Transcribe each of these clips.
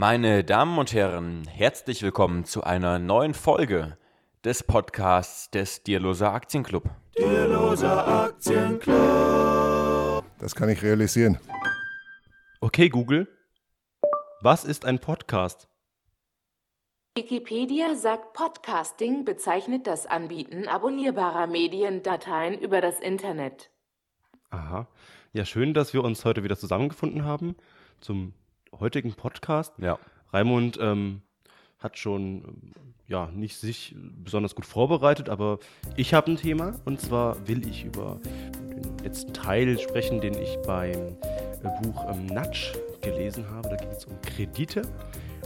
Meine Damen und Herren, herzlich willkommen zu einer neuen Folge des Podcasts des Dierloser Aktienclub. Dierloser Aktienclub. Das kann ich realisieren. Okay, Google. Was ist ein Podcast? Wikipedia sagt, Podcasting bezeichnet das Anbieten abonnierbarer Mediendateien über das Internet. Aha. Ja, schön, dass wir uns heute wieder zusammengefunden haben zum heutigen Podcast. Ja. Raimund ähm, hat schon ja nicht sich besonders gut vorbereitet, aber ich habe ein Thema und zwar will ich über den letzten Teil sprechen, den ich beim Buch ähm, Natsch gelesen habe. Da geht es um Kredite.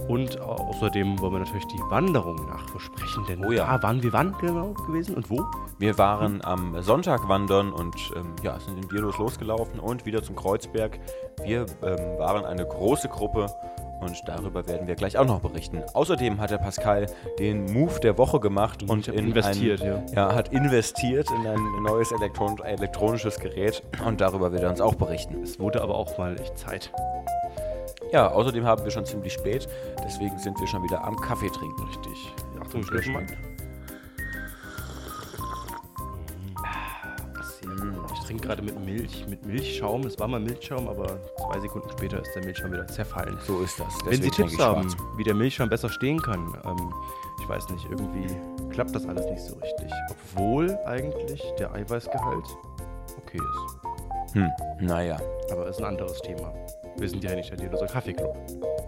Und außerdem wollen wir natürlich die Wanderung nachbesprechen, denn Oh ja. da waren wir wann genau gewesen und wo? Wir waren am Sonntag wandern und ähm, ja, sind in Dierlos losgelaufen und wieder zum Kreuzberg. Wir ähm, waren eine große Gruppe und darüber werden wir gleich auch noch berichten. Außerdem hat der Pascal den Move der Woche gemacht und in investiert, ein, ja. hat investiert in ein neues Elektron elektronisches Gerät und darüber wird er uns auch berichten. Es wurde aber auch mal echt Zeit. Ja, außerdem haben wir schon ziemlich spät, deswegen sind wir schon wieder am Kaffee trinken. Richtig. Achtung, ich lösche mal. Ich trinke gerade mit Milch, mit Milchschaum. Es war mal Milchschaum, aber zwei Sekunden später ist der Milchschaum wieder zerfallen. So ist das. Wenn Sie Deswegen Tipps haben, schwarz. wie der Milchschaum besser stehen kann, ähm, ich weiß nicht, irgendwie klappt das alles nicht so richtig. Obwohl eigentlich der Eiweißgehalt okay ist. Hm, naja. Aber ist ein anderes Thema. Wir sind ja nicht der Dierloser Kaffeeclub.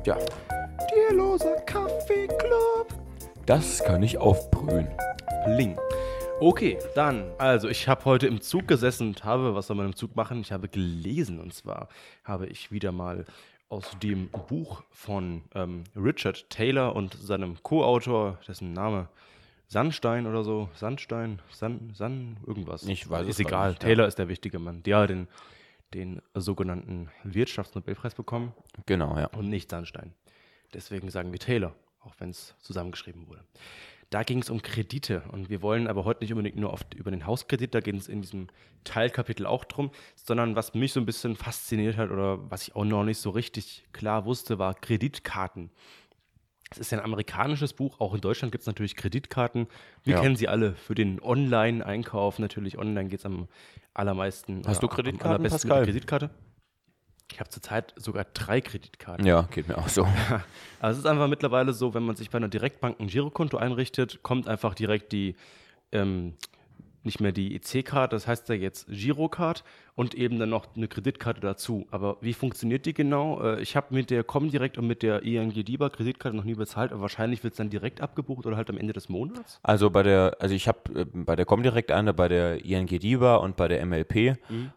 Ja, Dierloser Kaffeeclub. das kann ich aufbrühen. Bling. Okay, dann, also ich habe heute im Zug gesessen und habe, was soll man im Zug machen? Ich habe gelesen und zwar habe ich wieder mal aus dem Buch von ähm, Richard Taylor und seinem Co-Autor, dessen Name Sandstein oder so, Sandstein, San, San, irgendwas. Ich weiß es Ist grad egal, nicht, ja. Taylor ist der wichtige Mann. Der hat den, den sogenannten Wirtschaftsnobelpreis bekommen Genau, ja. und nicht Sandstein. Deswegen sagen wir Taylor, auch wenn es zusammengeschrieben wurde. Da ging es um Kredite und wir wollen aber heute nicht unbedingt nur oft über den Hauskredit, da geht es in diesem Teilkapitel auch drum, sondern was mich so ein bisschen fasziniert hat oder was ich auch noch nicht so richtig klar wusste, war Kreditkarten. Es ist ja ein amerikanisches Buch, auch in Deutschland gibt es natürlich Kreditkarten. Wir Ja. kennen sie alle für den Online-Einkauf. Natürlich, online geht es am allermeisten. Hast du am Kreditkarten, allerbesten mit Pascal? Kreditkarte? Ich habe zurzeit sogar drei Kreditkarten. Ja, geht mir auch so. Also es ist einfach mittlerweile so, wenn man sich bei einer Direktbank ein Girokonto einrichtet, kommt einfach direkt die, ähm, nicht mehr die EC-Karte, das heißt ja jetzt Girocard und eben dann noch eine Kreditkarte dazu. Aber wie funktioniert die genau? Äh, ich habe mit der Comdirect und mit der ING DIBA Kreditkarte noch nie bezahlt, aber wahrscheinlich wird es dann direkt abgebucht oder halt am Ende des Monats. Also bei der, also ich habe äh, bei der Comdirect eine, bei der ING DIBA und bei der MLP.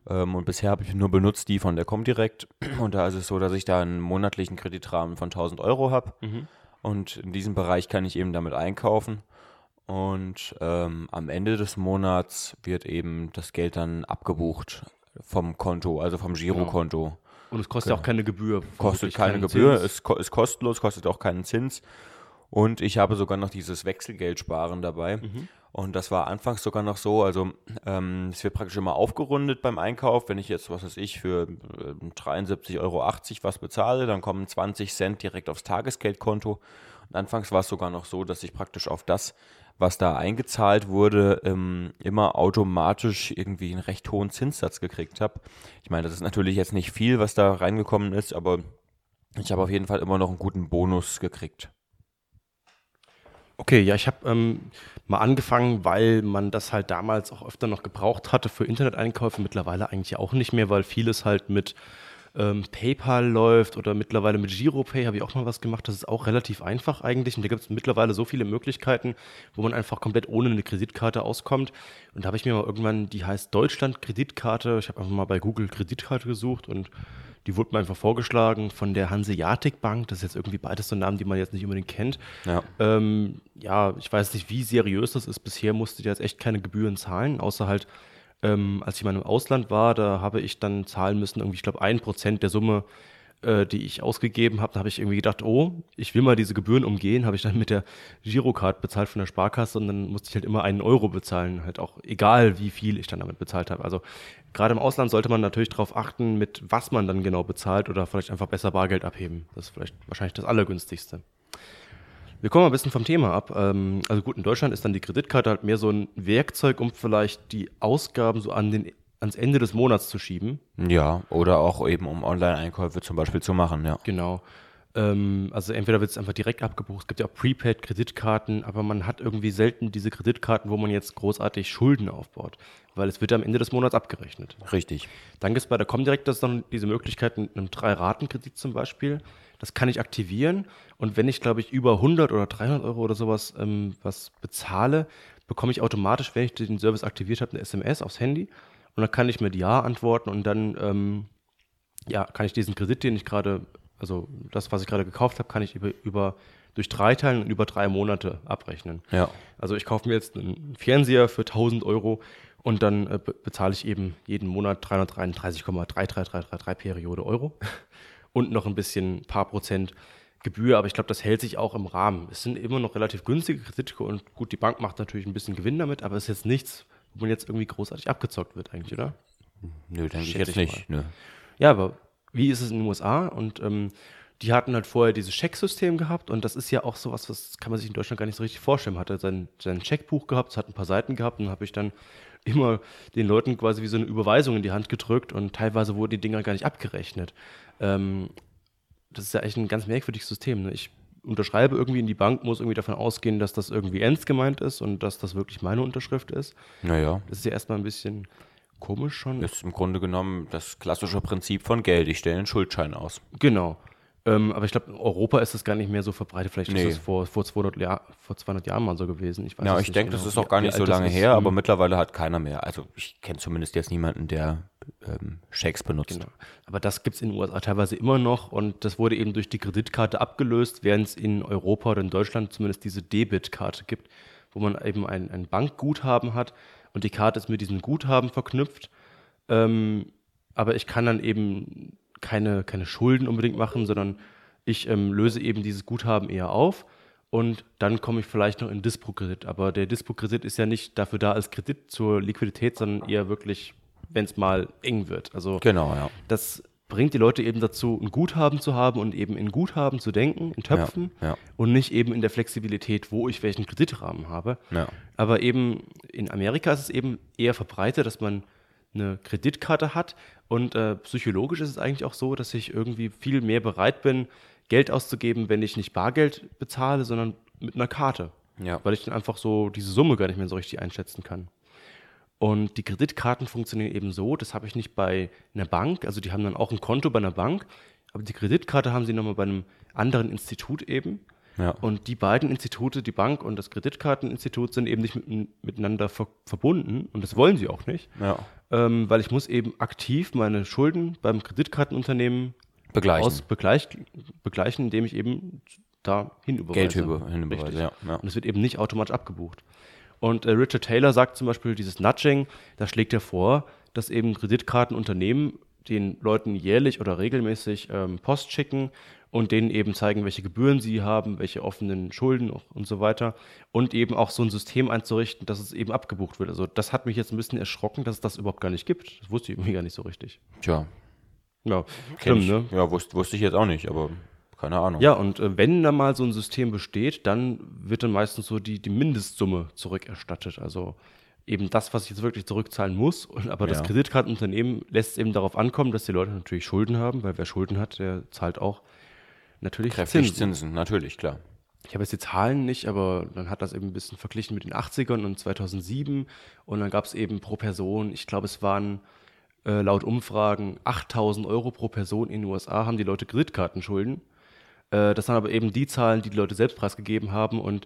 Ähm, und bisher habe ich nur benutzt die von der Comdirect. Und da ist es so, dass ich da einen monatlichen Kreditrahmen von 1000 Euro habe. Und in diesem Bereich kann ich eben damit einkaufen. Und ähm, am Ende des Monats wird eben das Geld dann abgebucht vom Konto, also vom Girokonto. Und es kostet ja auch keine Gebühr. kostet keine Gebühr, ist, ist kostenlos, kostet auch keinen Zins. Und ich habe sogar noch dieses Wechselgeldsparen dabei. Mhm. Und das war anfangs sogar noch so, also ähm, es wird praktisch immer aufgerundet beim Einkauf. Wenn ich jetzt, was weiß ich, für äh, 73,80 Euro was bezahle, dann kommen 20 Cent direkt aufs Tagesgeldkonto. Und anfangs war es sogar noch so, dass ich praktisch auf das, was da eingezahlt wurde, ähm, immer automatisch irgendwie einen recht hohen Zinssatz gekriegt habe. Ich meine, das ist natürlich jetzt nicht viel, was da reingekommen ist, aber ich habe auf jeden Fall immer noch einen guten Bonus gekriegt. Okay, ja, ich habe ähm, mal angefangen, weil man das halt damals auch öfter noch gebraucht hatte für Interneteinkäufe, mittlerweile eigentlich auch nicht mehr, weil vieles halt mit ähm, PayPal läuft oder mittlerweile mit GiroPay habe ich auch mal was gemacht. Das ist auch relativ einfach eigentlich und da gibt es mittlerweile so viele Möglichkeiten, wo man einfach komplett ohne eine Kreditkarte auskommt. Und da habe ich mir mal irgendwann, die heißt Deutschland Kreditkarte, ich habe einfach mal bei Google Kreditkarte gesucht und die wurde mir einfach vorgeschlagen von der Hanseatic Bank. Das ist jetzt irgendwie beides so Namen, die man jetzt nicht unbedingt kennt. Ja. Ähm, ja, ich weiß nicht, wie seriös das ist. Bisher musste ich jetzt echt keine Gebühren zahlen, außer halt, ähm, als ich mal im Ausland war, da habe ich dann zahlen müssen, irgendwie, ich glaube, ein Prozent der Summe äh, die ich ausgegeben habe, da habe ich irgendwie gedacht, oh, ich will mal diese Gebühren umgehen, habe ich dann mit der Girocard bezahlt von der Sparkasse und dann musste ich halt immer einen Euro bezahlen, halt auch egal, wie viel ich dann damit bezahlt habe. Also gerade im Ausland sollte man natürlich darauf achten, mit was man dann genau bezahlt oder vielleicht einfach besser Bargeld abheben. Das ist vielleicht wahrscheinlich das Allergünstigste. Wir kommen mal ein bisschen vom Thema ab. Ähm, also gut, in Deutschland ist dann die Kreditkarte halt mehr so ein Werkzeug, um vielleicht die Ausgaben so an den ans Ende des Monats zu schieben. Ja, oder auch eben um Online-Einkäufe zum Beispiel zu machen, ja. Genau. Ähm, also entweder wird es einfach direkt abgebucht, es gibt ja auch Prepaid-Kreditkarten, aber man hat irgendwie selten diese Kreditkarten, wo man jetzt großartig Schulden aufbaut, weil es wird am Ende des Monats abgerechnet. Richtig. Dann gibt es bei der Comdirect das dann diese Möglichkeit mit einem Drei-Raten-Kredit zum Beispiel. Das kann ich aktivieren und wenn ich, glaube ich, über 100 oder 300 Euro oder sowas ähm, was bezahle, bekomme ich automatisch, wenn ich den Service aktiviert habe, eine SMS aufs Handy und dann kann ich mit Ja antworten und dann ähm, ja, kann ich diesen Kredit, den ich gerade, also das, was ich gerade gekauft habe, kann ich über, über durch drei teilen und über drei Monate abrechnen. Ja. Also ich kaufe mir jetzt einen Fernseher für 1000 Euro und dann äh, bezahle ich eben jeden Monat 333,33333 Periode Euro und noch ein bisschen, paar Prozent Gebühr, aber ich glaube, das hält sich auch im Rahmen. Es sind immer noch relativ günstige Kredite und gut, die Bank macht natürlich ein bisschen Gewinn damit, aber es ist jetzt nichts, wo man jetzt irgendwie großartig abgezockt wird eigentlich, oder? Nö, denke ich jetzt nicht. Nö. Ja, aber wie ist es in den USA? Und ähm, die hatten halt vorher dieses Schecksystem gehabt und das ist ja auch sowas, was kann man sich in Deutschland gar nicht so richtig vorstellen. Man hatte sein, sein Scheckbuch gehabt, es hat ein paar Seiten gehabt und habe ich dann immer den Leuten quasi wie so eine Überweisung in die Hand gedrückt und teilweise wurden die Dinger gar nicht abgerechnet. Ähm, das ist ja echt ein ganz merkwürdiges System. Ne? Ich unterschreibe irgendwie in die Bank, muss irgendwie davon ausgehen, dass das irgendwie ernst gemeint ist und dass das wirklich meine Unterschrift ist. Naja. Das ist ja erstmal ein bisschen komisch schon. Ist im Grunde genommen das klassische Prinzip von Geld. Ich stelle einen Schuldschein aus. Genau. Ähm, aber ich glaube, in Europa ist das gar nicht mehr so verbreitet. Vielleicht Nee. ist das vor, vor, 200 Jahr, vor 200 Jahren mal so gewesen. Ich weiß Ja, ich denke, genau, das ist auch gar nicht so lange her, aber Hm. mittlerweile hat keiner mehr. Also ich kenne zumindest jetzt niemanden, der ähm, Schecks benutzt. Genau. Aber das gibt es in den USA teilweise immer noch und das wurde eben durch die Kreditkarte abgelöst, während es in Europa oder in Deutschland zumindest diese Debitkarte gibt, wo man eben ein, ein Bankguthaben hat und die Karte ist mit diesem Guthaben verknüpft. Ähm, aber ich kann dann eben keine, keine Schulden unbedingt machen, sondern ich ähm, löse eben dieses Guthaben eher auf und dann komme ich vielleicht noch in Dispo-Kredit. Aber der Dispo-Kredit ist ja nicht dafür da als Kredit zur Liquidität, sondern eher wirklich, wenn es mal eng wird. Also Genau, ja. das bringt die Leute eben dazu, ein Guthaben zu haben und eben in Guthaben zu denken, in Töpfen Ja, ja. und nicht eben in der Flexibilität, wo ich welchen Kreditrahmen habe. Ja. Aber eben in Amerika ist es eben eher verbreitet, dass man eine Kreditkarte hat und äh, psychologisch ist es eigentlich auch so, dass ich irgendwie viel mehr bereit bin, Geld auszugeben, wenn ich nicht Bargeld bezahle, sondern mit einer Karte. Ja. Weil ich dann einfach so diese Summe gar nicht mehr so richtig einschätzen kann. Und die Kreditkarten funktionieren eben so, das habe ich nicht bei einer Bank, also die haben dann auch ein Konto bei einer Bank, aber die Kreditkarte haben sie nochmal bei einem anderen Institut eben. Ja. Und die beiden Institute, die Bank und das Kreditkarteninstitut, sind eben nicht mit, miteinander ver verbunden und das wollen sie auch nicht, Ja. Ähm, weil ich muss eben aktiv meine Schulden beim Kreditkartenunternehmen Begleichen. aus begleich, begleichen, indem ich eben da hinüberweise. Geld über, hinüberweise, ja, ja. Und es wird eben nicht automatisch abgebucht. Und äh, Richard Taylor sagt zum Beispiel, dieses Nudging, da schlägt er vor, dass eben Kreditkartenunternehmen den Leuten jährlich oder regelmäßig ähm, Post schicken und denen eben zeigen, welche Gebühren sie haben, welche offenen Schulden und so weiter. Und eben auch so ein System einzurichten, dass es eben abgebucht wird. Also das hat mich jetzt ein bisschen erschrocken, dass es das überhaupt gar nicht gibt. Das wusste ich irgendwie gar nicht so richtig. Tja, Ja, ich. ne? Ja, wusste, wusste ich jetzt auch nicht, aber keine Ahnung. Ja, und äh, wenn da mal so ein System besteht, dann wird dann meistens so die, die Mindestsumme zurückerstattet. Also eben das, was ich jetzt wirklich zurückzahlen muss. Und, aber das Ja. Kreditkartenunternehmen lässt es eben darauf ankommen, dass die Leute natürlich Schulden haben, weil wer Schulden hat, der zahlt auch natürlich Kräftig Zinsen. Zinsen. natürlich, klar. Ich habe jetzt die Zahlen nicht, aber dann hat das eben ein bisschen verglichen mit den 80ern und 2007. Und dann gab es eben pro Person, ich glaube, es waren äh, laut Umfragen 8000 Euro pro Person in den USA, haben die Leute Kreditkartenschulden. Äh, das waren aber eben die Zahlen, die die Leute selbst preisgegeben haben. Und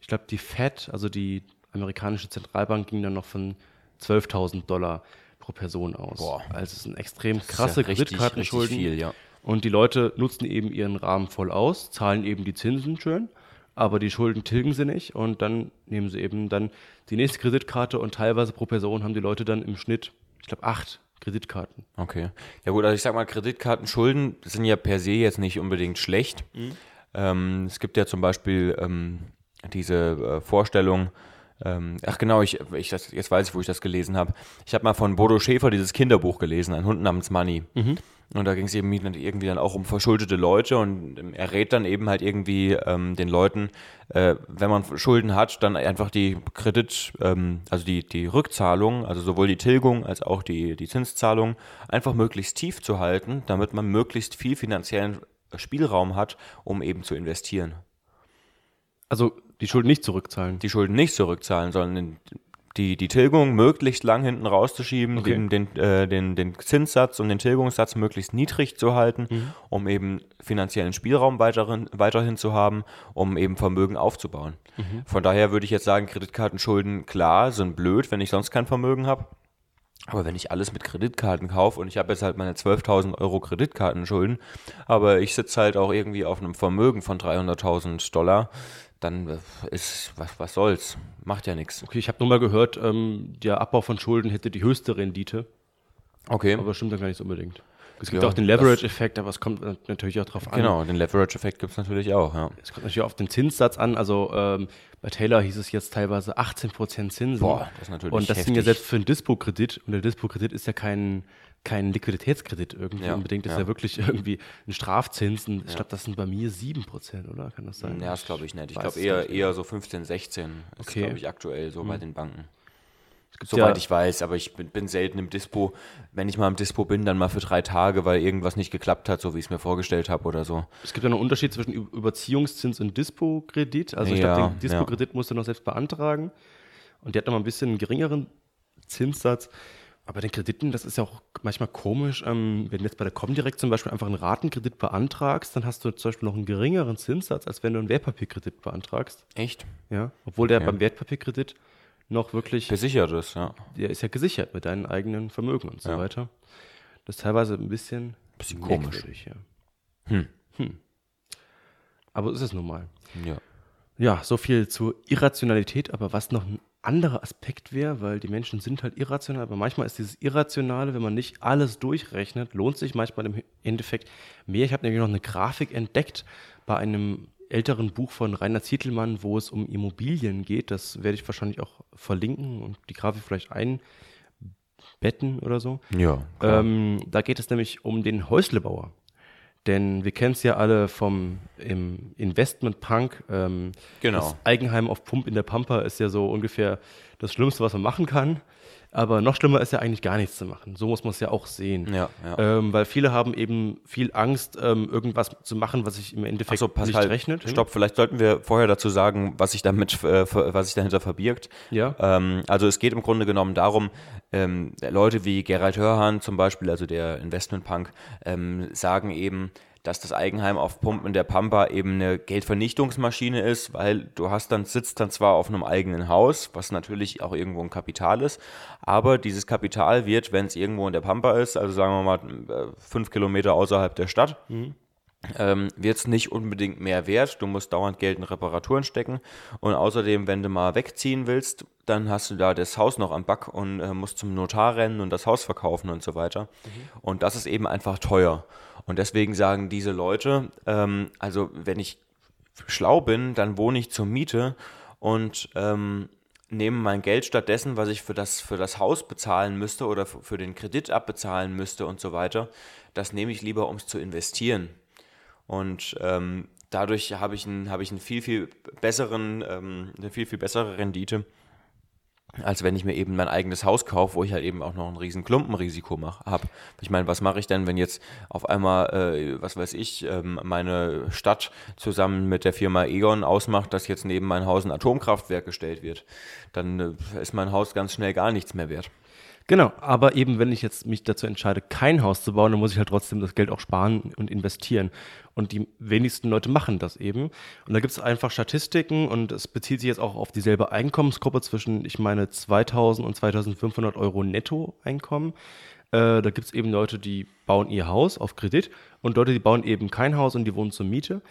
ich glaube, die Fed, also die amerikanische Zentralbank, ging dann noch von 12.000 Dollar pro Person aus. Boah. Also es sind extrem krasse ja richtig, Kreditkartenschulden. richtig viel, ja. Und die Leute nutzen eben ihren Rahmen voll aus, zahlen eben die Zinsen schön, aber die Schulden tilgen sie nicht und dann nehmen sie eben dann die nächste Kreditkarte und teilweise pro Person haben die Leute dann im Schnitt, ich glaube, acht Kreditkarten. Okay. Ja gut, also ich sag mal, Kreditkartenschulden sind ja per se jetzt nicht unbedingt schlecht. Ähm, es gibt ja zum Beispiel ähm, diese äh, Vorstellung, ähm, ach genau, ich, ich das, jetzt weiß ich, wo ich das gelesen habe. Ich habe mal von Bodo Schäfer dieses Kinderbuch gelesen, ein Hund namens Money. Und da ging es eben irgendwie dann auch um verschuldete Leute und ähm, er rät dann eben halt irgendwie ähm, den Leuten, äh, wenn man Schulden hat, dann einfach die Kredit, ähm, also die, die Rückzahlung, also sowohl die Tilgung als auch die, die Zinszahlung, einfach möglichst tief zu halten, damit man möglichst viel finanziellen Spielraum hat, um eben zu investieren. Also die Schulden nicht zurückzahlen. Die Schulden nicht zurückzahlen, sondern die, die Tilgung möglichst lang hinten rauszuschieben, Okay. den, den, äh, den, den Zinssatz und den Tilgungssatz möglichst niedrig zu halten, um eben finanziellen Spielraum weiterhin, weiterhin zu haben, um eben Vermögen aufzubauen. Von daher würde ich jetzt sagen, Kreditkartenschulden, klar, sind blöd, wenn ich sonst kein Vermögen habe. Aber wenn ich alles mit Kreditkarten kaufe und ich habe jetzt halt meine 12.000 Euro Kreditkartenschulden, aber ich sitze halt auch irgendwie auf einem Vermögen von 300.000 Dollar, dann äh, ist, was, was soll's, macht ja nichts. Okay, ich habe nur mal gehört, ähm, der Abbau von Schulden hätte die höchste Rendite, Okay, aber stimmt dann gar nicht so unbedingt. Es gibt Ja, auch den Leverage-Effekt, aber es kommt natürlich auch drauf an. genau, den Leverage-Effekt gibt es natürlich auch, ja. Es kommt natürlich auf den Zinssatz an. Also ähm, bei Taylor hieß es jetzt teilweise 18% Zinsen. Boah, das ist natürlich Und das sind ja heftig. selbst für einen Dispo-Kredit. Und der Dispo-Kredit ist ja kein, kein Liquiditätskredit irgendwie Ja, unbedingt. Das ist ja. ja wirklich irgendwie ein Strafzins. Und ich glaube, das sind bei mir 7%, oder? Kann das sein? Ja, das glaube ich nicht. Ich glaube eher, nicht. eher so 15, 16 ist, Okay. glaube ich, aktuell so bei den Banken. Soweit ja- ich weiß, aber ich bin, bin selten im Dispo. Wenn ich mal im Dispo bin, dann mal für drei Tage, weil irgendwas nicht geklappt hat, so wie ich es mir vorgestellt habe oder so. Es gibt ja einen Unterschied zwischen Überziehungszins und Dispo-Kredit. Also ich Ja, glaube, den Dispo-Kredit musst du noch selbst beantragen. Und der hat noch mal ein bisschen einen geringeren Zinssatz. Aber den Krediten, das ist ja auch manchmal komisch. Ähm, wenn du jetzt bei der Comdirect zum Beispiel einfach einen Ratenkredit beantragst, dann hast du zum Beispiel noch einen geringeren Zinssatz, als wenn du einen Wertpapierkredit beantragst. Echt? Ja. Obwohl der Okay. beim Wertpapierkredit noch wirklich, Besichert ist, ja. der ist ja gesichert mit deinen eigenen Vermögen und so Ja. weiter. Das ist teilweise ein bisschen, Bisschen komisch. ja. Hm. Hm. Aber so ist es nun mal. Ja. Ja, so viel zur Irrationalität, aber was noch ein anderer Aspekt wäre, weil die Menschen sind halt irrational, aber manchmal ist dieses Irrationale, wenn man nicht alles durchrechnet, lohnt sich manchmal im Endeffekt mehr. Ich habe nämlich noch eine Grafik entdeckt bei einem älteren Buch von Rainer Zietelmann, wo es um Immobilien geht. Das werde ich wahrscheinlich auch verlinken und die Grafik vielleicht einbetten oder so. Ja. Ähm, da geht es nämlich um den Häuslebauer. Denn wir kennen es ja alle vom im Investment Punk. Ähm, Genau. Das Eigenheim auf Pump in der Pampa ist ja so ungefähr das Schlimmste, was man machen kann. Aber noch schlimmer ist ja eigentlich gar nichts zu machen. So muss man es ja auch sehen. Ja, ja. Ähm, weil viele haben eben viel Angst, ähm, irgendwas zu machen, was sich im Endeffekt pass nicht halt. rechnet. Stopp, vielleicht sollten wir vorher dazu sagen, was sich damit, äh, was sich dahinter verbirgt. Ja. Ähm, also es geht im Grunde genommen darum, ähm, Leute wie Gerald Hörhan zum Beispiel, also der Investmentpunk, ähm, sagen eben, dass das Eigenheim auf Pumpen der Pampa eben eine Geldvernichtungsmaschine ist, weil du hast dann, sitzt dann zwar auf einem eigenen Haus, was natürlich auch irgendwo ein Kapital ist, aber dieses Kapital wird, wenn es irgendwo in der Pampa ist, also sagen wir mal äh, fünf Kilometer außerhalb der Stadt, ähm, wird es nicht unbedingt mehr wert. Du musst dauernd Geld in Reparaturen stecken. Und außerdem, wenn du mal wegziehen willst, dann hast du da das Haus noch am Back und äh, musst zum Notar rennen und das Haus verkaufen und so weiter. Und das ist eben einfach teuer. Und deswegen sagen diese Leute, ähm, also wenn ich schlau bin, dann wohne ich zur Miete und ähm, nehme mein Geld stattdessen, was ich für das, für das Haus bezahlen müsste oder für den Kredit abbezahlen müsste und so weiter, das nehme ich lieber, um es zu investieren. Und ähm, dadurch habe ich, einen, habe ich einen viel, viel besseren, ähm, eine viel, viel bessere Rendite, als wenn ich mir eben mein eigenes Haus kaufe, wo ich halt eben auch noch ein riesen Klumpenrisiko habe. Ich meine, was mache ich denn, wenn jetzt auf einmal, äh, was weiß ich, ähm, meine Stadt zusammen mit der Firma Egon ausmacht, dass jetzt neben mein Haus ein Atomkraftwerk gestellt wird? Dann äh, ist mein Haus ganz schnell gar nichts mehr wert. Genau, aber eben wenn ich jetzt mich dazu entscheide, kein Haus zu bauen, dann muss ich halt trotzdem das Geld auch sparen und investieren. Und die wenigsten Leute machen das eben. Und da gibt es einfach Statistiken und es bezieht sich jetzt auch auf dieselbe Einkommensgruppe zwischen, ich meine, 2000 und 2500 Euro Nettoeinkommen. Äh, da gibt es eben Leute, die bauen ihr Haus auf Kredit und Leute, die bauen eben kein Haus und die wohnen zur Miete.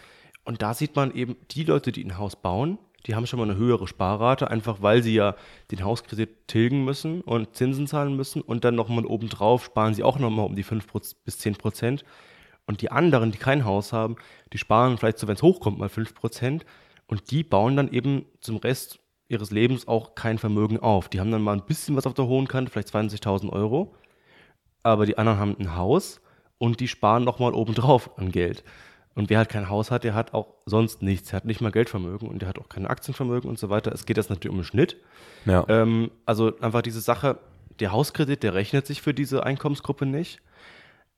Und da sieht man eben, die Leute, die ein Haus bauen, die haben schon mal eine höhere Sparrate, einfach weil sie ja den Hauskredit tilgen müssen und Zinsen zahlen müssen und dann nochmal obendrauf sparen sie auch nochmal um die 5 bis 10 Prozent. Und die anderen, die kein Haus haben, die sparen vielleicht so, wenn es hochkommt, mal 5 Prozent und die bauen dann eben zum Rest ihres Lebens auch kein Vermögen auf. Die haben dann mal ein bisschen was auf der hohen Kante, vielleicht 20.000 Euro, aber die anderen haben ein Haus und die sparen nochmal obendrauf an Geld. Und wer halt kein Haus hat, der hat auch sonst nichts. Er hat nicht mal Geldvermögen und der hat auch kein Aktienvermögen und so weiter. Es geht jetzt natürlich um den Schnitt. Ja. Ähm, also einfach diese Sache, der Hauskredit, der rechnet sich für diese Einkommensgruppe nicht.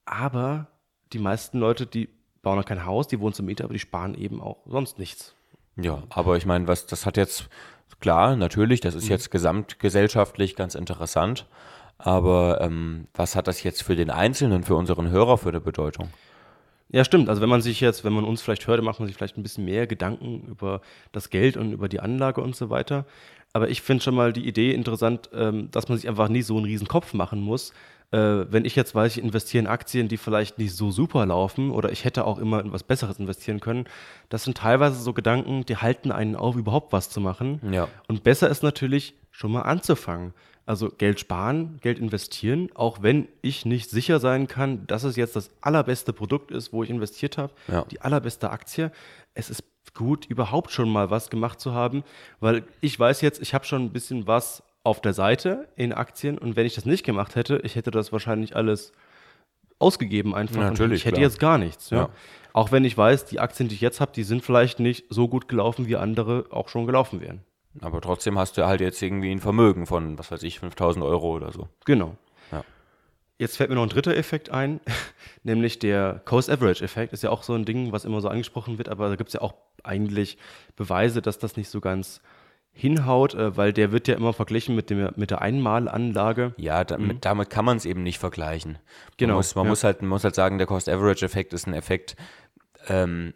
Aber die meisten Leute, die bauen noch kein Haus, die wohnen zur Miete, aber die sparen eben auch sonst nichts. Ja, aber ich meine, was das hat jetzt klar, natürlich, das ist jetzt gesamtgesellschaftlich ganz interessant. Aber ähm, was hat das jetzt für den Einzelnen, für unseren Hörer für eine Bedeutung? Ja, stimmt. Also wenn man sich jetzt, wenn man uns vielleicht hört, macht man sich vielleicht ein bisschen mehr Gedanken über das Geld und über die Anlage und so weiter. Aber ich finde schon mal die Idee interessant, ähm, dass man sich einfach nie so einen riesen Kopf machen muss. Äh, wenn ich jetzt weiß, ich investiere in Aktien, die vielleicht nicht so super laufen oder ich hätte auch immer in was Besseres investieren können, das sind teilweise so Gedanken, die halten einen auf, überhaupt was zu machen. Ja. Und besser ist natürlich schon mal anzufangen. Also Geld sparen, Geld investieren, auch wenn ich nicht sicher sein kann, dass es jetzt das allerbeste Produkt ist, wo ich investiert habe, Ja. die allerbeste Aktie. Es ist gut, überhaupt schon mal was gemacht zu haben, weil ich weiß jetzt, ich habe schon ein bisschen was auf der Seite in Aktien und wenn ich das nicht gemacht hätte, ich hätte das wahrscheinlich alles ausgegeben einfach. Ja, und natürlich, ich hätte klar. jetzt gar nichts. Ja. Ja. Auch wenn ich weiß, die Aktien, die ich jetzt habe, die sind vielleicht nicht so gut gelaufen, wie andere auch schon gelaufen wären. Aber trotzdem hast du halt jetzt irgendwie ein Vermögen von, was weiß ich, 5000 Euro oder so. Genau. Ja. Jetzt fällt mir noch ein dritter Effekt ein, nämlich der Cost-Average-Effekt. Ist ja auch so ein Ding, was immer so angesprochen wird, aber da gibt es ja auch eigentlich Beweise, dass das nicht so ganz hinhaut, äh, weil der wird ja immer verglichen mit, dem, mit der Einmalanlage. Ja, damit, damit kann man es eben nicht vergleichen. Genau, Man, muss, man ja. muss, halt, man muss halt sagen, der Cost-Average-Effekt ist ein Effekt, ähm,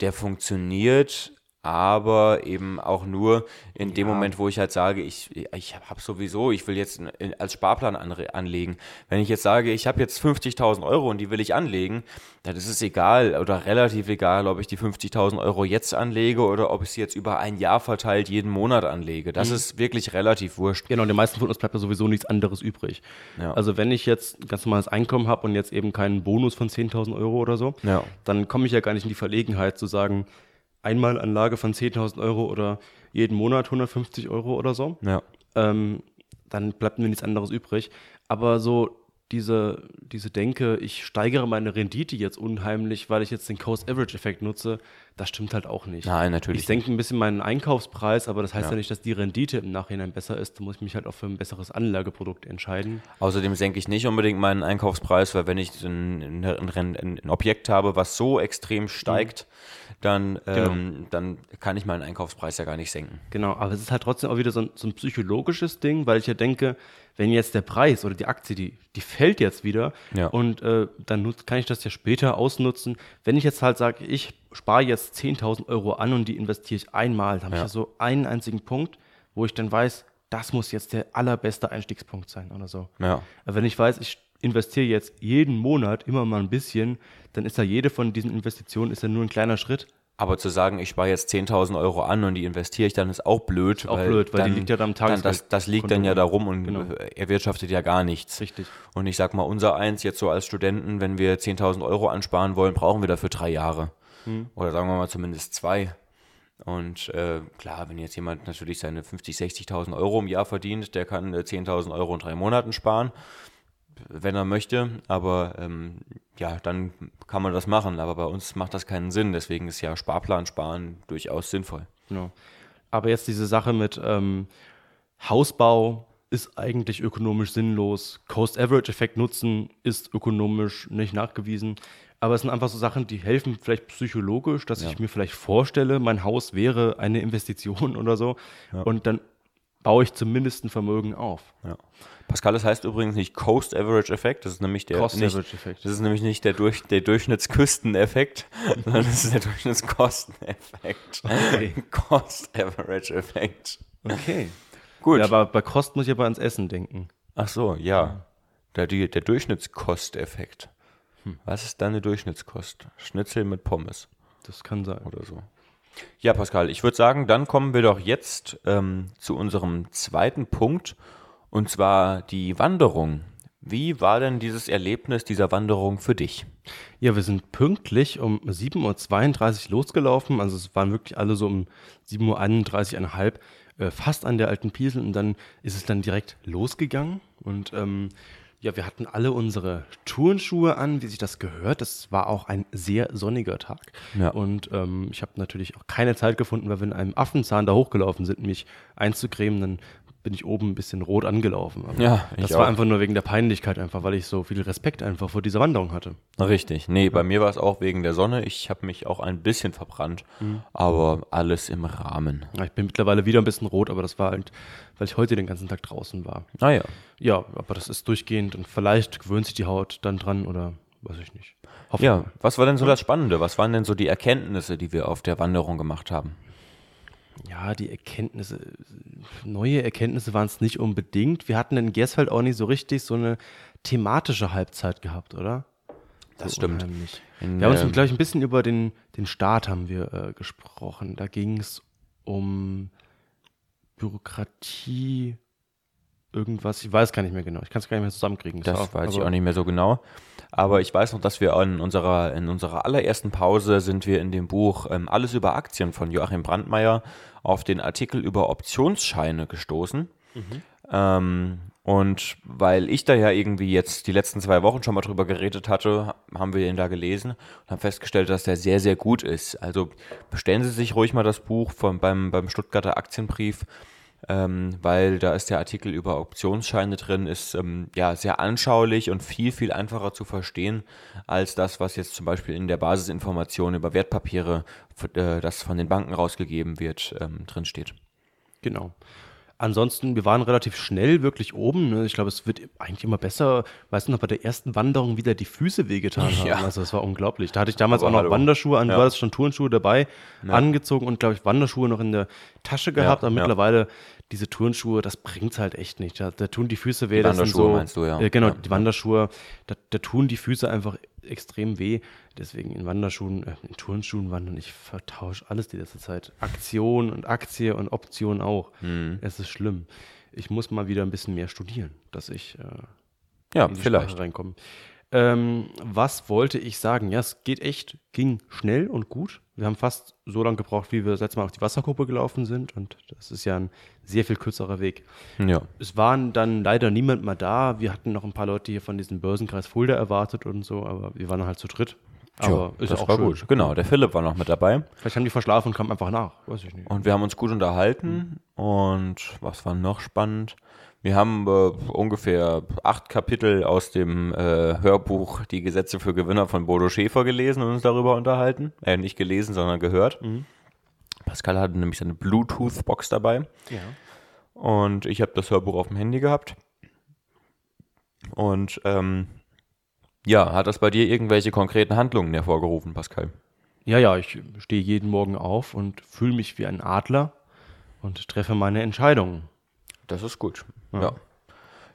der funktioniert, aber eben auch nur in dem Moment, wo ich halt sage, ich, ich habe sowieso, ich will jetzt als Sparplan anlegen. Wenn ich jetzt sage, ich habe jetzt 50.000 Euro und die will ich anlegen, dann ist es egal oder relativ egal, ob ich die 50.000 Euro jetzt anlege oder ob ich sie jetzt über ein Jahr verteilt jeden Monat anlege. Mhm. Das ist wirklich relativ wurscht. Genau, den meisten von uns bleibt ja sowieso nichts anderes übrig. Ja. Also wenn ich jetzt ein ganz normales Einkommen habe und jetzt eben keinen Bonus von 10.000 Euro oder so, Ja. dann komme ich ja gar nicht in die Verlegenheit zu sagen, Einmalanlage von 10.000 Euro oder jeden Monat 150 Euro oder so. Ja. ähm, dann bleibt mir nichts anderes übrig. Aber so diese, diese Denke, ich steigere meine Rendite jetzt unheimlich, weil ich jetzt den Cost-Average-Effekt nutze, das stimmt halt auch nicht. Nein, natürlich Ich senke ein bisschen meinen Einkaufspreis, aber das heißt ja. Ja. nicht, dass die Rendite im Nachhinein besser ist. Da muss ich mich halt auch für ein besseres Anlageprodukt entscheiden. Außerdem senke ich nicht unbedingt meinen Einkaufspreis, weil wenn ich ein, ein, ein, ein Objekt habe, was so extrem steigt, dann, ähm, dann kann ich meinen Einkaufspreis ja gar nicht senken. Genau, aber es ist halt trotzdem auch wieder so ein, so ein psychologisches Ding, weil ich ja denke, wenn jetzt der Preis oder die Aktie, die, die fällt jetzt wieder Ja. und äh, dann nutz, kann ich das ja später ausnutzen. Wenn ich jetzt halt sage, ich spare jetzt 10.000 Euro an und die investiere ich einmal, dann habe ich Ja. ja so einen einzigen Punkt, wo ich dann weiß, das muss jetzt der allerbeste Einstiegspunkt sein oder so. Ja. Aber wenn ich weiß, ich investiere jetzt jeden Monat immer mal ein bisschen, dann ist ja jede von diesen Investitionen ist ja nur ein kleiner Schritt. Aber zu sagen, ich spare jetzt 10.000 Euro an und die investiere ich dann, ist auch blöd. auch blöd, weil die liegt ja dann am dann das, das liegt dann ja darum und Genau. erwirtschaftet ja gar nichts. Richtig. Und ich sag mal, unser eins jetzt so als Studenten, wenn wir 10.000 Euro ansparen wollen, brauchen wir dafür drei Jahre. Hm. Oder sagen wir mal zumindest zwei. Und äh, klar, wenn jetzt jemand natürlich seine 50.000, 60.000 Euro im Jahr verdient, der kann äh, 10.000 Euro in drei Monaten sparen, wenn er möchte. Aber ähm, ja, dann kann man das machen. Aber bei uns macht das keinen Sinn. Deswegen ist ja Sparplan sparen durchaus sinnvoll. Genau. Aber jetzt diese Sache mit ähm, Hausbau ist eigentlich ökonomisch sinnlos. Cost-Average-Effekt nutzen ist ökonomisch nicht nachgewiesen. Aber es sind einfach so Sachen, die helfen vielleicht psychologisch, dass Ja. ich mir vielleicht vorstelle, mein Haus wäre eine Investition oder so. Und dann baue ich zumindest ein Vermögen auf. Ja. Pascal, das heißt übrigens nicht Coast Average Effekt, das ist nämlich der Cost nicht, Average Effekt. Das ist nämlich nicht der, durch, der Durchschnittsküsteneffekt, sondern das ist der Durchschnittskosteneffekt. Okay. Cost Average Effekt. Okay. Gut. Ja, aber bei Kost muss ich aber ans Essen denken. Ach so, ja. Der, der Durchschnittskosteffekt. Hm. Was ist deine Durchschnittskost? Schnitzel mit Pommes Das kann sein. oder so. Ja, Pascal, ich würde sagen, dann kommen wir doch jetzt ähm, zu unserem zweiten Punkt, und zwar die Wanderung. Wie war denn dieses Erlebnis dieser Wanderung für dich? Ja, wir sind pünktlich um 7.32 Uhr losgelaufen. Also es waren wirklich alle so um 7.31 Uhr, äh, fast an der alten Piesel. Und dann ist es dann direkt losgegangen. Und ähm, ja, wir hatten alle unsere Turnschuhe an, wie sich das gehört. Das war auch ein sehr sonniger Tag. Ja. Und ähm, ich habe natürlich auch keine Zeit gefunden, weil wir in einem Affenzahn da hochgelaufen sind, mich einzucremen. Dann bin ich oben ein bisschen rot angelaufen. Aber Ja, ich das war auch. einfach nur wegen der Peinlichkeit, einfach weil ich so viel Respekt einfach vor dieser Wanderung hatte. Richtig. Nee, bei mir war es auch wegen der Sonne. Ich habe mich auch ein bisschen verbrannt, aber alles im Rahmen. Ja, Ich bin mittlerweile wieder ein bisschen rot, aber das war halt, weil ich heute den ganzen Tag draußen war. Naja. Ja, aber das ist durchgehend und vielleicht gewöhnt sich die Haut dann dran oder weiß ich nicht. Hoffe Ja, was war denn so das Spannende? Was waren denn so die Erkenntnisse, die wir auf der Wanderung gemacht haben? Ja, die Erkenntnisse, neue Erkenntnisse waren es nicht unbedingt. Wir hatten in Gersfeld auch nicht so richtig so eine thematische Halbzeit gehabt, oder? Das So stimmt. In, Wir haben uns, ähm, glaube ich, ein bisschen über den, den Staat haben wir äh, gesprochen. Da ging es um Bürokratie, irgendwas. Ich weiß gar nicht mehr genau. Ich kann es gar nicht mehr zusammenkriegen. Das war- weiß ich aber- auch nicht mehr so genau. Aber ich weiß noch, dass wir in unserer, in unserer allerersten Pause sind wir in dem Buch ähm, Alles über Aktien von Joachim Brandmeier auf den Artikel über Optionsscheine gestoßen. Ähm, und weil ich da ja irgendwie jetzt die letzten zwei Wochen schon mal drüber geredet hatte, haben wir ihn da gelesen und haben festgestellt, dass der sehr, sehr gut ist. Also bestellen Sie sich ruhig mal das Buch von, beim, beim Stuttgarter Aktienbrief ähm, weil da ist der Artikel über Optionsscheine drin, ist ähm, ja sehr anschaulich und viel, viel einfacher zu verstehen als das, was jetzt zum Beispiel in der Basisinformation über Wertpapiere, äh, das von den Banken rausgegeben wird, ähm, drin steht. Genau. Ansonsten, wir waren relativ schnell wirklich oben. Ne? Ich glaube, es wird eigentlich immer besser. Weißt du noch, bei der ersten Wanderung wieder die Füße wehgetan haben. Ja. Also das war unglaublich. Da hatte ich damals Aber auch noch hallo. Wanderschuhe an, Ja. du hattest schon Turnschuhe dabei, angezogen und, glaube ich, Wanderschuhe noch in der Tasche gehabt. aber ja. mittlerweile, diese Turnschuhe, das bringt's halt echt nicht. Da, da tun die Füße weh. das sind Wanderschuhe so, meinst du, ja. Äh, genau, Ja, die ja. Wanderschuhe, da, da tun die Füße einfach extrem weh. Deswegen in Wanderschuhen, äh, in Turnschuhen wandern, ich vertausche alles die letzte Zeit. Aktion und Aktie und Option auch. Mhm. Es ist schlimm. Ich muss mal wieder ein bisschen mehr studieren, dass ich äh, Ja, in die vielleicht. Sprache reinkomme. Ähm, was wollte ich sagen? Ja, es geht echt, ging schnell und gut. Wir haben fast so lange gebraucht, wie wir das letzte Mal auf die Wasserkuppe gelaufen sind. Und das ist ja ein sehr viel kürzerer Weg. Ja. Es waren dann leider niemand mehr da. Wir hatten noch ein paar Leute hier von diesem Börsenkreis Fulda erwartet und so, aber wir waren halt zu dritt. Aber ist das auch war schön. gut. Genau, der Philipp war noch mit dabei. Vielleicht haben die verschlafen und kamen einfach nach. Weiß ich nicht. Und wir haben uns gut unterhalten. Und was war noch spannend? Wir haben äh, ungefähr acht Kapitel aus dem äh, Hörbuch Die Gesetze für Gewinner von Bodo Schäfer gelesen und uns darüber unterhalten. Äh, nicht gelesen, sondern gehört. Pascal hatte nämlich seine Bluetooth-Box dabei. Ja. Und ich habe das Hörbuch auf dem Handy gehabt. Und ähm, ja, hat das bei dir irgendwelche konkreten Handlungen hervorgerufen, Pascal? Ja, ja, ich stehe jeden Morgen auf und fühle mich wie ein Adler und treffe meine Entscheidungen. Das ist gut. Ja.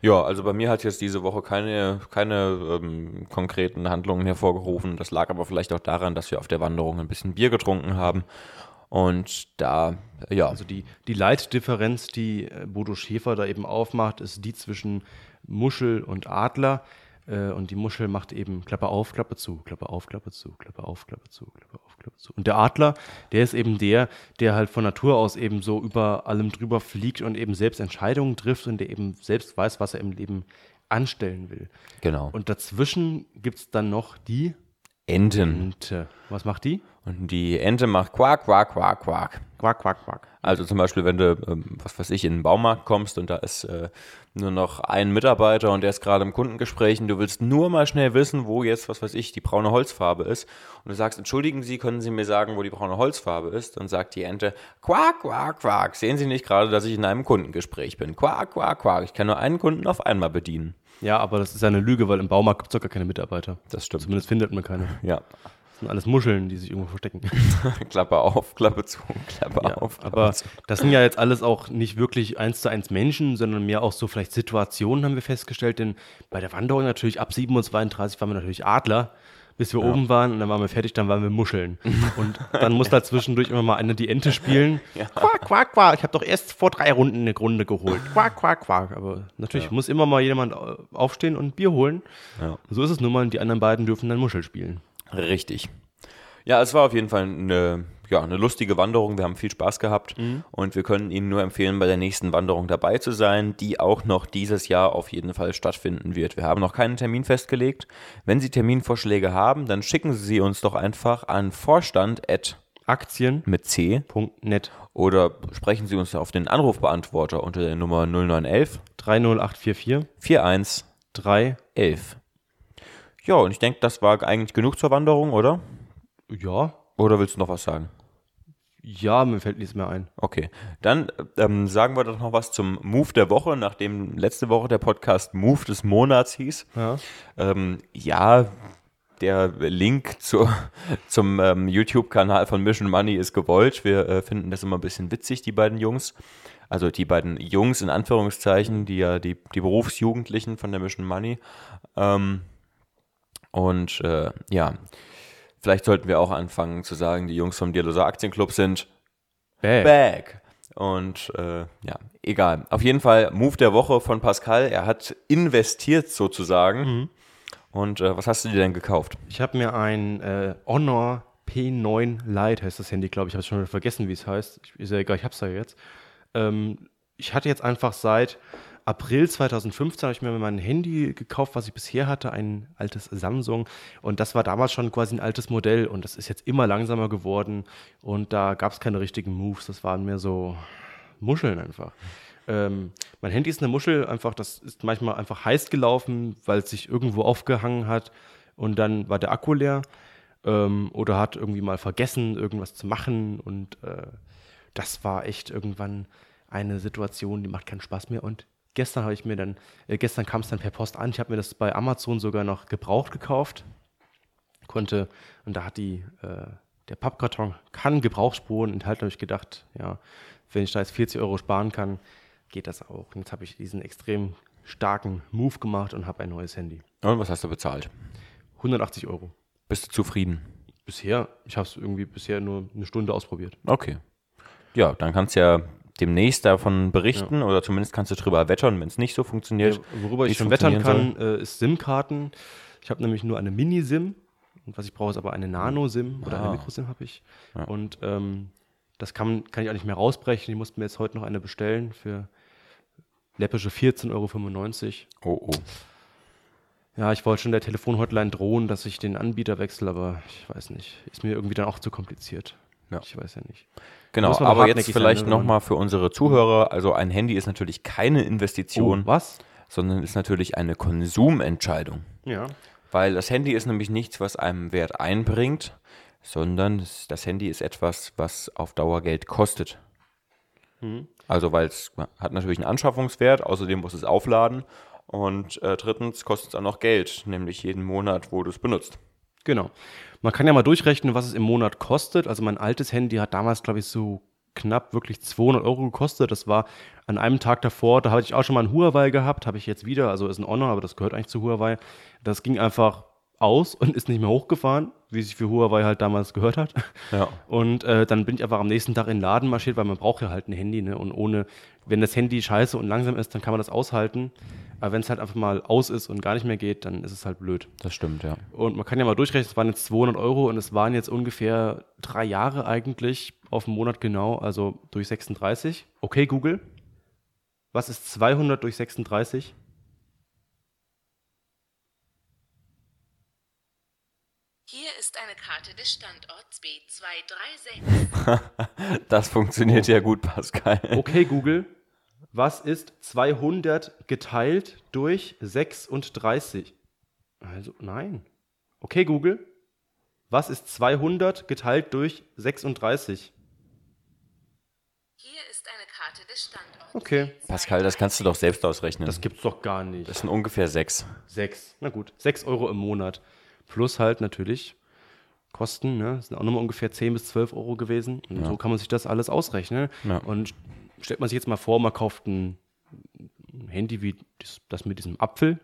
Ja, also bei mir hat jetzt diese Woche keine, keine ähm, konkreten Handlungen hervorgerufen. Das lag aber vielleicht auch daran, dass wir auf der Wanderung ein bisschen Bier getrunken haben. Und da, ja, Also die, die Leitdifferenz, die äh, Bodo Schäfer da eben aufmacht, ist die zwischen Muschel und Adler. Äh, Und die Muschel macht eben Klappe auf, Klappe zu, Klappe auf, Klappe zu, Klappe auf, Klappe zu, Klappe auf, Klappe zu. Und der Adler, der ist eben der, der halt von Natur aus eben so über allem drüber fliegt und eben selbst Entscheidungen trifft und der eben selbst weiß, was er im Leben anstellen will. genau. Und dazwischen gibt es dann noch die Enten. Ente. Was macht die? Und die Ente macht Quack, Quack, Quack, Quack. Quack, quack, quack. Also zum Beispiel, wenn du, ähm, was weiß ich, in den Baumarkt kommst und da ist äh, nur noch ein Mitarbeiter und der ist gerade im Kundengespräch und du willst nur mal schnell wissen, wo jetzt, was weiß ich, die braune Holzfarbe ist. Und du sagst, entschuldigen Sie, können Sie mir sagen, wo die braune Holzfarbe ist? Dann sagt die Ente, Quack, Quack, Quack. Sehen Sie nicht gerade, dass ich in einem Kundengespräch bin? Quack, Quack, Quack. Ich kann nur einen Kunden auf einmal bedienen. Ja, aber das ist ja eine Lüge, weil im Baumarkt gibt es gar keine Mitarbeiter. Das stimmt. Zumindest findet man keine. Ja. Das sind alles Muscheln, die sich irgendwo verstecken. Klappe auf, Klappe zu, Klappe Ja, auf. Klappe aber zu. das sind ja jetzt alles auch nicht wirklich eins zu eins Menschen, sondern mehr auch so vielleicht Situationen haben wir festgestellt. Denn bei der Wanderung natürlich ab 7.32 Uhr waren wir natürlich Adler. Bis wir oben waren und dann waren wir fertig, dann waren wir Muscheln. und dann musste halt zwischendurch immer mal eine die Ente spielen. Quack, quack, quack. Ich habe doch erst vor drei Runden eine Runde geholt. Quack, quack, quack. Aber natürlich muss immer mal jemand au- aufstehen und ein Bier holen. Ja. So ist es nun mal. und Die anderen beiden dürfen dann Muschel spielen. Richtig. Ja, es war auf jeden Fall eine, ja, eine lustige Wanderung. Wir haben viel Spaß gehabt und wir können Ihnen nur empfehlen, bei der nächsten Wanderung dabei zu sein, die auch noch dieses Jahr auf jeden Fall stattfinden wird. Wir haben noch keinen Termin festgelegt. Wenn Sie Terminvorschläge haben, dann schicken Sie sie uns doch einfach an vorstand@ Aktien.net. mit C oder sprechen Sie uns auf den Anrufbeantworter unter der Nummer 0911 30844 41 3. 11. Ja, und ich denke, das war eigentlich genug zur Wanderung, oder? Ja. Oder willst du noch was sagen? Ja, mir fällt nichts mehr ein. Okay, dann ähm, sagen wir doch noch was zum Move der Woche, nachdem letzte Woche der Podcast Move des Monats hieß. Ja. Ähm, ja, der Link zu, zum ähm, YouTube-Kanal von Mission Money ist gewollt. Wir äh, finden das immer ein bisschen witzig, die beiden Jungs. Also die beiden Jungs in Anführungszeichen, die ja die, die Berufsjugendlichen von der Mission Money. Ähm, und äh, ja, vielleicht sollten wir auch anfangen zu sagen, die Jungs vom Dialoser Aktienclub sind Bäh. back. Und äh, ja, egal. Auf jeden Fall Move der Woche von Pascal. Er hat investiert sozusagen. Und äh, was hast du dir denn gekauft? Ich habe mir ein äh, Honor P9 Lite, heißt das Handy, glaube ich. Ich habe schon vergessen, wie es heißt. Ich, ist ja egal, ich habe es ja jetzt. Ähm, ich hatte jetzt einfach seit April 2015 habe ich mir mein Handy gekauft, was ich bisher hatte, ein altes Samsung. Und das war damals schon quasi ein altes Modell und das ist jetzt immer langsamer geworden. Und da gab es keine richtigen Moves. Das waren mehr so Muscheln einfach. Ähm, mein Handy ist eine Muschel, einfach, das ist manchmal einfach heiß gelaufen, weil es sich irgendwo aufgehangen hat und dann war der Akku leer ähm, oder hat irgendwie mal vergessen, irgendwas zu machen und äh, das war echt irgendwann eine Situation, die macht keinen Spaß mehr und gestern habe ich mir dann, äh, gestern kam es dann per Post an, ich habe mir das bei Amazon sogar noch gebraucht gekauft, konnte und da hat die, äh, der Pappkarton kann Gebrauchsspuren enthalten, habe ich gedacht, ja, wenn ich da jetzt 40 Euro sparen kann, geht das auch. Und jetzt habe ich diesen extrem starken Move gemacht und habe ein neues Handy. Und was hast du bezahlt? 180 Euro. Bist du zufrieden? Bisher, ich habe es irgendwie bisher nur eine Stunde ausprobiert. Okay. Ja, dann kannst du ja demnächst davon berichten oder zumindest kannst du drüber wettern, wenn es nicht so funktioniert. Ja, worüber ich schon wettern kann, äh, ist SIM-Karten. Ich habe nämlich nur eine Mini-SIM. Und was ich brauche, ist aber eine Nano-SIM oder Ah. eine Mikro-SIM habe ich. Ja. Und ähm, das kann, kann ich auch nicht mehr rausbrechen. Ich musste mir jetzt heute noch eine bestellen für läppische 14,95 Euro. Oh, oh. Ja, ich wollte schon der Telefonhotline drohen, dass ich den Anbieter wechsle, aber ich weiß nicht. Ist mir irgendwie dann auch zu kompliziert. Ja. Ich weiß ja nicht. Genau, aber jetzt vielleicht ne, nochmal für unsere Zuhörer. Also ein Handy ist natürlich keine Investition, Oh, was? sondern ist natürlich eine Konsumentscheidung. Ja. Weil das Handy ist nämlich nichts, was einem Wert einbringt, sondern das Handy ist etwas, was auf Dauer Geld kostet. Also weil es hat natürlich einen Anschaffungswert, außerdem muss es aufladen und äh, drittens kostet es auch noch Geld, nämlich jeden Monat, wo du es benutzt. Genau. Man kann ja mal durchrechnen, was es im Monat kostet. Also mein altes Handy hat damals, glaube ich, so knapp wirklich 200 Euro gekostet. Das war an einem Tag davor, da hatte ich auch schon mal ein Huawei gehabt, habe ich jetzt wieder, also ist ein Honor, aber das gehört eigentlich zu Huawei. Das ging einfach aus und ist nicht mehr hochgefahren, wie sich für Huawei halt damals gehört hat. Ja. Und äh, dann bin ich einfach am nächsten Tag in den Laden marschiert, weil man braucht ja halt ein Handy, ne? Und ohne, wenn das Handy scheiße und langsam ist, dann kann man das aushalten. Aber wenn es halt einfach mal aus ist und gar nicht mehr geht, dann ist es halt blöd. Das stimmt, ja. Und man kann ja mal durchrechnen, es waren jetzt 200 Euro und es waren jetzt ungefähr drei Jahre eigentlich auf den Monat genau, also durch 36. Okay, Google. Was ist 200 durch 36? Hier ist eine Karte des Standorts B236. Das funktioniert ja gut, Pascal. Okay, Google. Was ist 200 geteilt durch 36? Also, nein. Okay, Google. Was ist 200 geteilt durch 36? Hier ist eine Karte des Standorts. Okay. Pascal, das kannst du doch selbst ausrechnen. Das gibt's doch gar nicht. das sind ungefähr sechs. Sechs. Na gut, sechs Euro im Monat. Plus halt natürlich Kosten, ne? Das sind auch nochmal ungefähr 10 bis 12 Euro gewesen. Und so kann man sich das alles ausrechnen. Ja. Und stellt man sich jetzt mal vor, man kauft ein, Handy wie das, das mit diesem Apfel.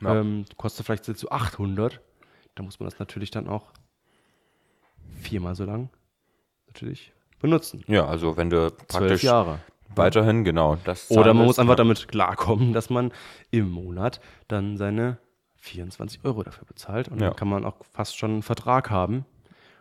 Ja. Ähm, kostet vielleicht so 800. da muss man das natürlich dann auch viermal so lang natürlich benutzen. Ja, also wenn du Zwölf praktisch Jahre. weiterhin, genau. Das Oder man muss einfach damit klarkommen, dass man im Monat dann seine 24 Euro dafür bezahlt. Und Ja. dann kann man auch fast schon einen Vertrag haben.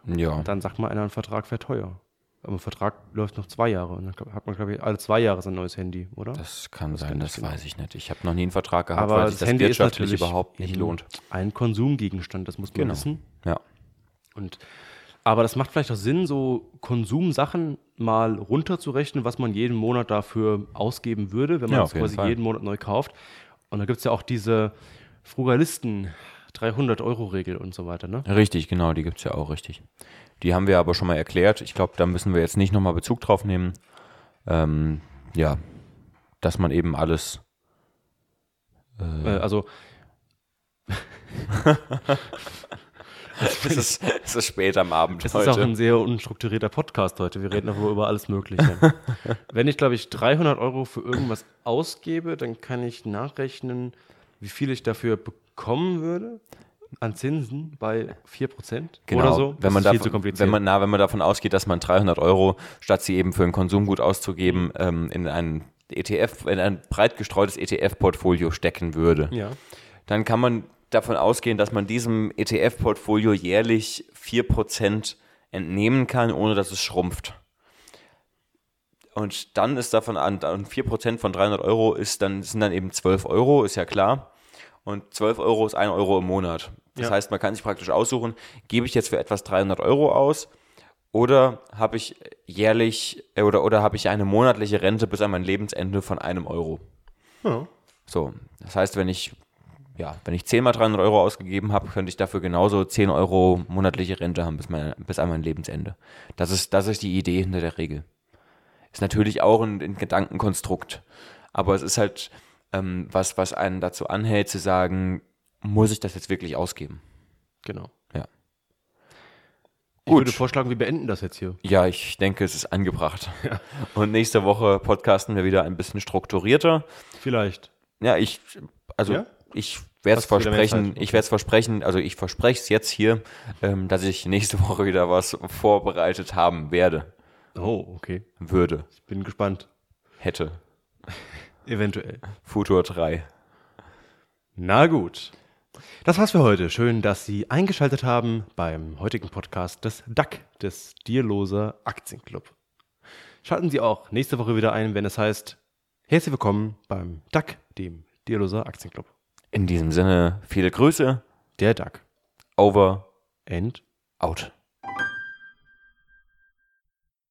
Ja, Dann sagt mal einer, ein Vertrag wäre teuer. Aber ein Vertrag läuft noch zwei Jahre. Und dann hat man, glaube ich, alle zwei Jahre sein neues Handy, oder? das kann Das sein, kann das genau. weiß ich nicht. Ich habe noch nie einen Vertrag gehabt, Aber weil das sich das Handy ist wirtschaftlich natürlich überhaupt nicht lohnt. ein Konsumgegenstand, das muss man Genau. wissen. Ja. Und, aber das macht vielleicht auch Sinn, so Konsumsachen mal runterzurechnen, was man jeden Monat dafür ausgeben würde, wenn man Ja, es quasi Fall. jeden Monat neu kauft. Und da gibt es ja auch diese Frugalisten 300-Euro-Regel und so weiter. Ne? Richtig, genau, die gibt es ja auch richtig. Die haben wir aber schon mal erklärt. Ich glaube, da müssen wir jetzt nicht nochmal Bezug drauf nehmen. Ähm, ja, dass man eben alles. Äh, also Es ist, es ist spät am Abend Das heute. ist auch ein sehr unstrukturierter Podcast heute. Wir reden aber über alles Mögliche. Wenn ich, glaube ich, 300 Euro für irgendwas ausgebe, dann kann ich nachrechnen, wie viel ich dafür bekommen würde an Zinsen bei 4% Genau, oder so. Wenn man, davon, zu kompliziert. wenn, man, na, wenn man davon ausgeht, dass man 300 Euro, statt sie eben für ein Konsumgut auszugeben, ähm, in ein ETF, in ein breit gestreutes ETF-Portfolio stecken würde, ja. dann kann man davon ausgehen, dass man diesem ETF-Portfolio jährlich 4% entnehmen kann, ohne dass es schrumpft. Und dann ist davon an, und 4% von 300 Euro ist dann, sind dann eben 12 Euro, ist ja klar. Und 12 Euro ist 1 Euro im Monat. Das Ja. heißt, man kann sich praktisch aussuchen, gebe ich jetzt für etwas 300 Euro aus oder habe ich jährlich äh, oder, oder habe ich eine monatliche Rente bis an mein Lebensende von einem Euro. ja. So, das heißt, wenn ich, ja, wenn ich 10 mal 300 Euro ausgegeben habe, könnte ich dafür genauso 10 Euro monatliche Rente haben bis, mein, bis an mein Lebensende. Das ist, das ist die Idee hinter der Regel. Ist natürlich auch ein, ein Gedankenkonstrukt, aber es ist halt ähm, was, was einen dazu anhält, zu sagen, muss ich das jetzt wirklich ausgeben? Genau. Ja. Ich Gut. würde vorschlagen, wir beenden das jetzt hier. Ja, ich denke, es ist angebracht. Und nächste Woche podcasten wir wieder ein bisschen strukturierter. Vielleicht. Ja, ich, also Ja? ich werde es versprechen, ich werde es versprechen, also ich verspreche es jetzt hier, ähm, dass ich nächste Woche wieder was vorbereitet haben werde, Oh, okay. würde, Ich bin gespannt. hätte. Eventuell. Futur 3. Na gut. Das war's für heute. Schön, dass Sie eingeschaltet haben beim heutigen Podcast des DAC, des Dierloser Aktienclub. Schalten Sie auch nächste Woche wieder ein, wenn es heißt, herzlich willkommen beim DAC, dem Dierloser Aktienclub. In diesem Sinne, viele Grüße, Der DAC. over, And out.